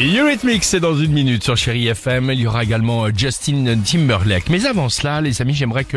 Eurythmics, c'est dans une minute sur Chéri FM. Il y aura également euh, Justin Timberlake. Mais avant cela, les amis, j'aimerais que,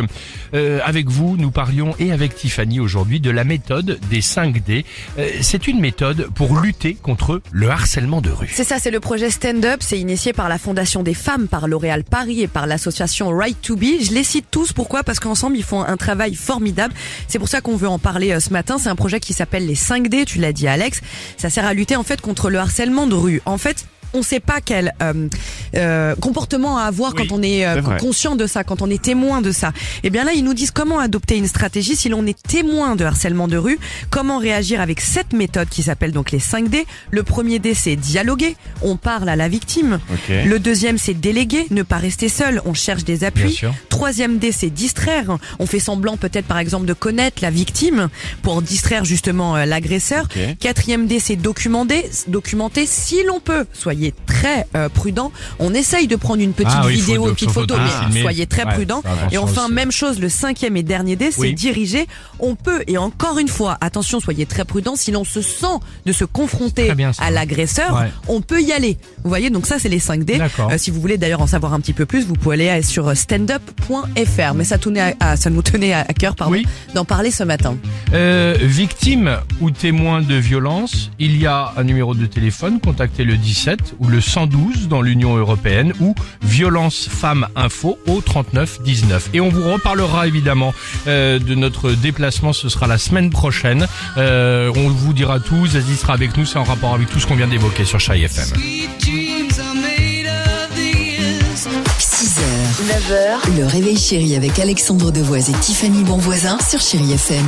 euh, avec vous, nous parlions et avec Tiffany aujourd'hui de la méthode des 5D. Euh, c'est une méthode pour lutter contre le harcèlement de rue. C'est ça, c'est le projet Stand Up. C'est initié par la Fondation des femmes, par L'Oréal Paris et par l'association Right to Be. Je les cite tous. Pourquoi? Parce qu'ensemble, ils font un travail formidable. C'est pour ça qu'on veut en parler euh, ce matin. C'est un projet qui s'appelle les 5D. Tu l'as dit, Alex. Ça sert à lutter en fait contre le harcèlement de rue. En fait, on ne sait pas quel euh, euh, comportement à avoir Oui, quand on est, euh, vrai. conscient de ça, quand on est témoin de ça. Et bien là, ils nous disent comment adopter une stratégie si l'on est témoin de harcèlement de rue, comment réagir avec cette méthode qui s'appelle donc les 5D. Le premier D, c'est dialoguer, on parle à la victime. Le deuxième, c'est déléguer, ne pas rester seul, on cherche des appuis. Troisième D, c'est distraire. On fait semblant peut-être par exemple de connaître la victime pour distraire justement euh, l'agresseur. Ok. Quatrième D, c'est documenter. Documenter si l'on peut. Soyez très euh, prudent. On essaye de prendre une petite Ah oui, vidéo, une petite photo, photo, ah, mais soyez très Ouais, prudent. Et enfin, aussi. même chose, le cinquième et dernier D, c'est Oui. diriger. On peut, et encore une fois, attention, soyez très prudent. Si l'on se sent de se confronter bien, à l'agresseur, Ouais. on peut y aller. Vous voyez, donc ça, c'est les 5D. D'accord. Euh, si vous voulez d'ailleurs en savoir un petit peu plus, vous pouvez aller sur standup.fr. Mais ça, tenait à- ça nous tenait à cœur pardon, Oui. d'en parler ce matin. Euh, victime ou témoin de violence, il y a un numéro de téléphone, contactez le 17 ou le 112 dans l'Union Européenne ou violence femmes info au 39 19. Et on vous reparlera évidemment euh, de notre déplacement, ce sera la semaine prochaine. Euh, on vous dira tout, Zazie sera avec nous, c'est en rapport avec tout ce qu'on vient d'évoquer sur Chai FM. 6h, 9h, le réveil chéri avec Alexandre Devoise et Tiffany Bonvoisin sur Chéri FM.